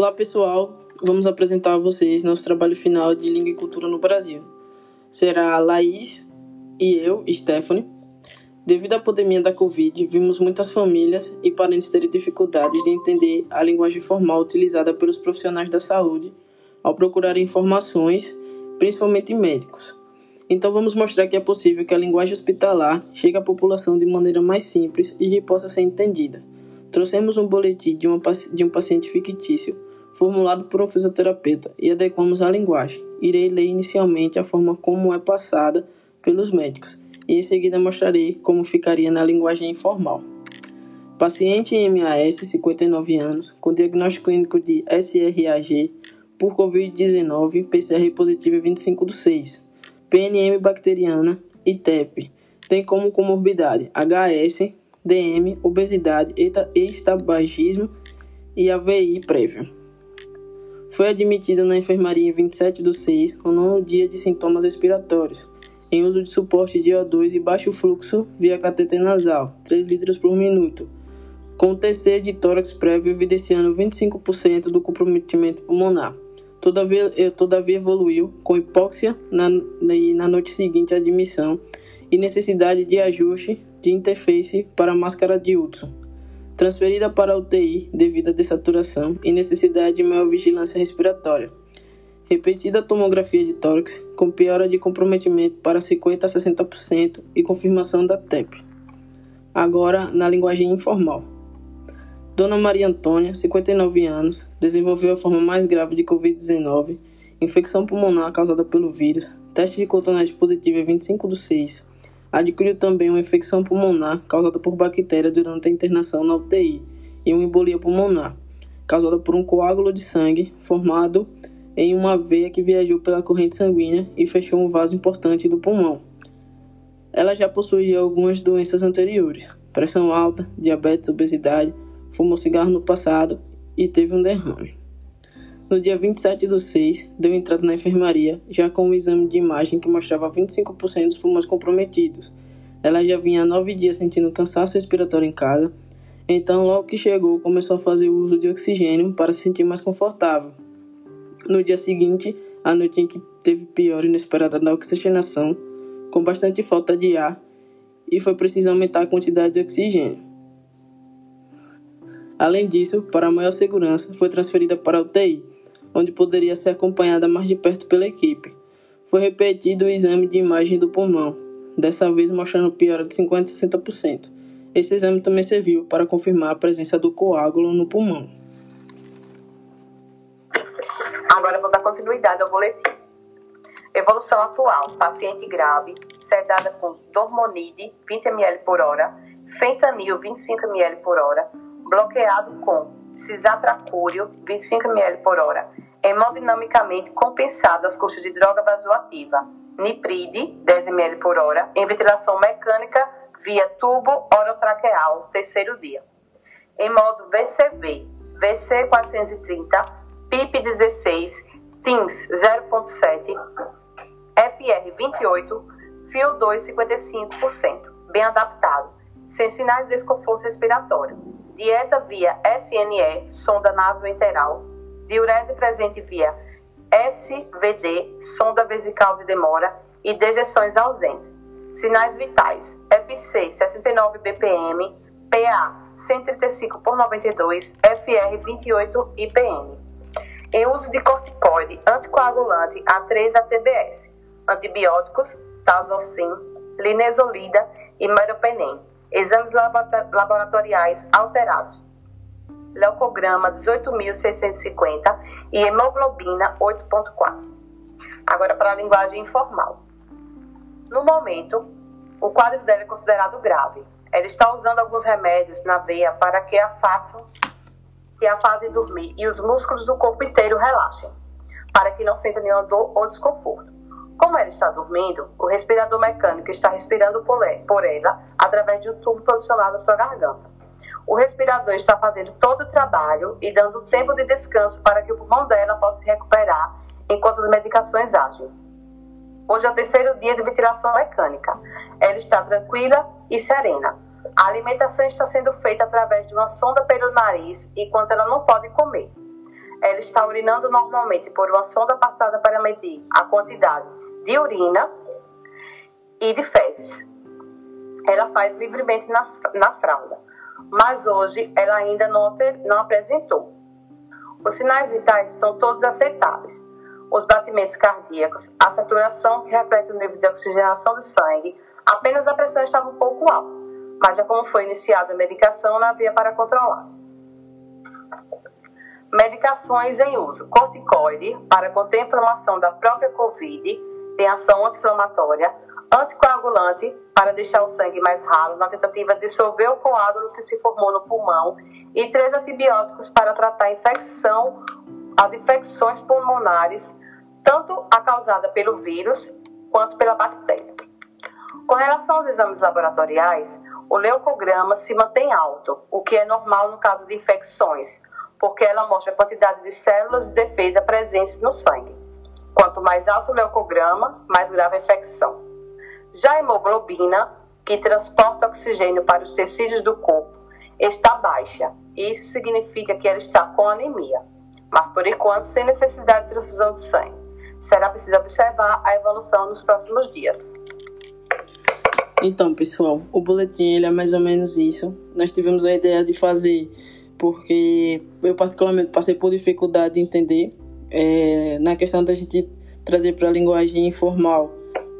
Olá pessoal, vamos apresentar a vocês nosso trabalho final de Língua e Cultura no Brasil. Será a Laís e eu, Stephanie. Devido à pandemia da Covid, vimos muitas famílias e parentes terem dificuldades de entender a linguagem formal utilizada pelos profissionais da saúde ao procurarem informações, principalmente médicos. Então vamos mostrar que é possível que a linguagem hospitalar chegue à população de maneira mais simples e que possa ser entendida. Trouxemos um boletim de, uma, de um paciente fictício, formulado por um fisioterapeuta, e adequamos a linguagem. Irei ler inicialmente a forma como é passada pelos médicos, e em seguida mostrarei como ficaria na linguagem informal. Paciente em MAS, 59 anos, com diagnóstico clínico de SRAG por Covid-19, PCR positivo 25 do 6, PNM bacteriana e TEP. Tem como comorbidade HS, DM, obesidade, estabagismo e AVI prévio. Foi admitida na enfermaria em 27 do 6, no nono dia de sintomas respiratórios, em uso de suporte de O2 e baixo fluxo via cateter nasal, 3 litros por minuto, com TC de tórax prévio evidenciando 25% do comprometimento pulmonar. Todavia, todavia evoluiu com hipóxia na, na noite seguinte à admissão e necessidade de ajuste de interface para a máscara de Hudson, transferida para a UTI devido à dessaturação e necessidade de maior vigilância respiratória. Repetida tomografia de tórax, com piora de comprometimento para 50 a 60% e confirmação da TEP. Agora, na linguagem informal. Dona Maria Antônia, 59 anos, desenvolveu a forma mais grave de Covid-19, infecção pulmonar causada pelo vírus, teste de cotonete positivo em 25 do 6, Adquiriu também uma infecção pulmonar causada por bactéria durante a internação na UTI e uma embolia pulmonar, causada por um coágulo de sangue formado em uma veia que viajou pela corrente sanguínea e fechou um vaso importante do pulmão. Ela já possuía algumas doenças anteriores, pressão alta, diabetes, obesidade, fumou cigarro no passado e teve um derrame. No dia 27 do 6, deu entrada na enfermaria, já com um exame de imagem que mostrava 25% dos pulmões comprometidos. Ela já vinha há nove dias sentindo cansaço respiratório em casa, então, logo que chegou, começou a fazer uso de oxigênio para se sentir mais confortável. No dia seguinte, a noite em que teve pior inesperada da oxigenação, com bastante falta de ar, e foi preciso aumentar a quantidade de oxigênio. Além disso, para maior segurança, foi transferida para a UTI, onde poderia ser acompanhada mais de perto pela equipe. Foi repetido o exame de imagem do pulmão, dessa vez mostrando piora de 50% a 60%. Esse exame também serviu para confirmar a presença do coágulo no pulmão. Agora vou dar continuidade ao boletim. Evolução atual: paciente grave, sedada com dormonide 20 ml por hora, fentanil 25 ml por hora, bloqueado com cisatracúrio 25 ml por hora, hemodinamicamente compensado às custas de droga vasoativa, nipride 10 ml por hora, em ventilação mecânica via tubo orotraqueal, terceiro dia. Em modo VCV, VC 430, PIP 16, TINS 0.7, FR 28, fio 2 55%, bem adaptado, sem sinais de desconforto respiratório dieta via SNE, sonda nasoenteral, diurese presente via SVD, sonda vesical de demora e dejeções ausentes. Sinais vitais: FC 69 BPM, PA 135 por 92, FR 28 IPM. Em uso de corticoide, anticoagulante A3 ATBS, antibióticos, tazocin, linezolida e meropenem Exames laboratoriais alterados. Leucograma 18.650 e hemoglobina 8.4. Agora para a linguagem informal. No momento, o quadro dela é considerado grave. Ela está usando alguns remédios na veia para que a façam que a fazem dormir e os músculos do corpo inteiro relaxem, para que não sinta nenhuma dor ou desconforto. Como ela está dormindo, o respirador mecânico está respirando por ela através de um tubo posicionado na sua garganta. O respirador está fazendo todo o trabalho e dando tempo de descanso para que o pulmão dela possa se recuperar enquanto as medicações agem. Hoje é o terceiro dia de ventilação mecânica. Ela está tranquila e serena. A alimentação está sendo feita através de uma sonda pelo nariz enquanto ela não pode comer. ela está urinando normalmente por uma sonda passada para medir a quantidade de urina e de fezes. Ela faz livremente na, na fralda, mas hoje ela ainda não, não apresentou. Os sinais vitais estão todos aceitáveis. Os batimentos cardíacos, a saturação que reflete o nível de oxigenação do sangue, apenas a pressão estava um pouco alta, mas já como foi iniciada a medicação, não havia para controlar. Medicações em uso: corticoide para conter a inflamação da própria COVID, tem ação anti-inflamatória, anticoagulante para deixar o sangue mais ralo na tentativa de dissolver o coágulo que se formou no pulmão e três antibióticos para tratar a infecção, as infecções pulmonares, tanto a causada pelo vírus quanto pela bactéria. Com relação aos exames laboratoriais, o leucograma se mantém alto, o que é normal no caso de infecções, porque ela mostra a quantidade de células de defesa presentes no sangue. Quanto mais alto o leucograma, mais grave a infecção. Já a hemoglobina, que transporta oxigênio para os tecidos do corpo, está baixa. Isso significa que ela está com anemia, mas por enquanto sem necessidade de transfusão de sangue. Será preciso observar a evolução nos próximos dias. Então, pessoal, o boletim ele é mais ou menos isso. Nós tivemos a ideia de fazer porque eu particularmente passei por dificuldade de entender é, na questão da gente trazer para a linguagem informal.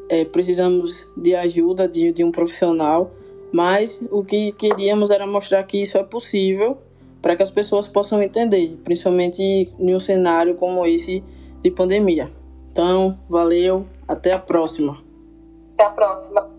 É, precisamos de ajuda de, de um profissional, mas o que queríamos era mostrar que isso é possível para que as pessoas possam entender, principalmente em um cenário como esse de pandemia. Então, valeu, até a próxima. Até a próxima.